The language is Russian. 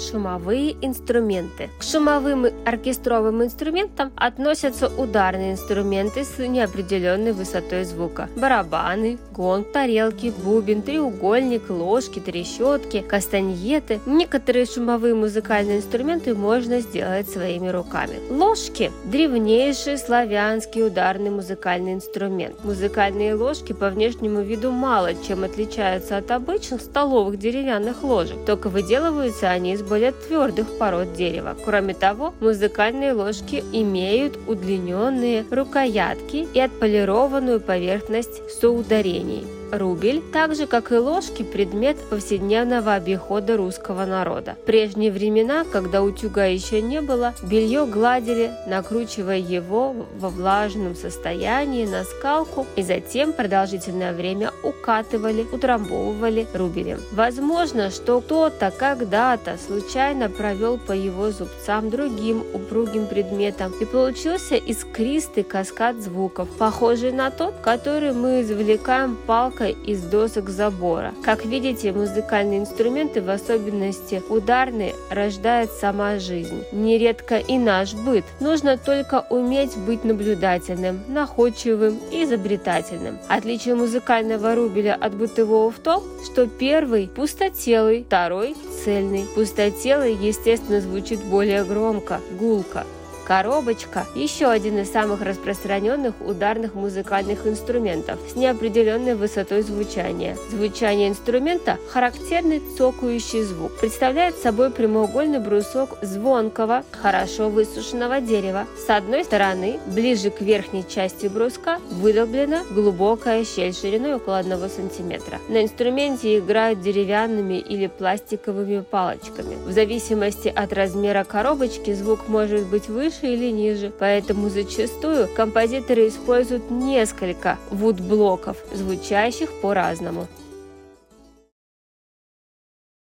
Шумовые инструменты. К шумовым и оркестровым инструментам относятся ударные инструменты с неопределенной высотой звука. Барабаны, гонг, тарелки, бубен, треугольник, ложки, трещотки, кастаньеты. Некоторые шумовые музыкальные инструменты можно сделать своими руками. Ложки – древнейший славянский ударный музыкальный инструмент. Музыкальные ложки по внешнему виду мало чем отличаются от обычных столовых деревянных ложек, только выделываются они из более твердых пород дерева. Кроме того, музыкальные ложки имеют удлиненные рукоятки и отполированную поверхность соударений. Рубль, так же как и ложки, предмет повседневного обихода русского народа. В прежние времена, когда утюга еще не было, белье гладили, накручивая его во влажном состоянии на скалку и затем продолжительное время укатывали, утрамбовывали рубелем. Возможно, что кто-то когда-то случайно провел по его зубцам другим упругим предметом и получился искристый каскад звуков, похожий на тот, который мы извлекаем палкой балка из досок забора. Как видите, музыкальные инструменты, в особенности ударные, рождает сама жизнь. Нередко и наш быт. Нужно только уметь быть наблюдательным, находчивым и изобретательным. Отличие музыкального рубеля от бытового в том, что первый пустотелый, второй цельный. Пустотелый, естественно, звучит более громко, гулко. Коробочка – еще один из самых распространенных ударных музыкальных инструментов с неопределенной высотой звучания. Звучание инструмента – характерный цокающий звук. Представляет собой прямоугольный брусок звонкого, хорошо высушенного дерева. С одной стороны, ближе к верхней части бруска, выдолблена глубокая щель шириной около 1 см. На инструменте играют деревянными или пластиковыми палочками. В зависимости от размера коробочки звук может быть выше выше или ниже, поэтому зачастую композиторы используют несколько вудблоков, звучащих по-разному.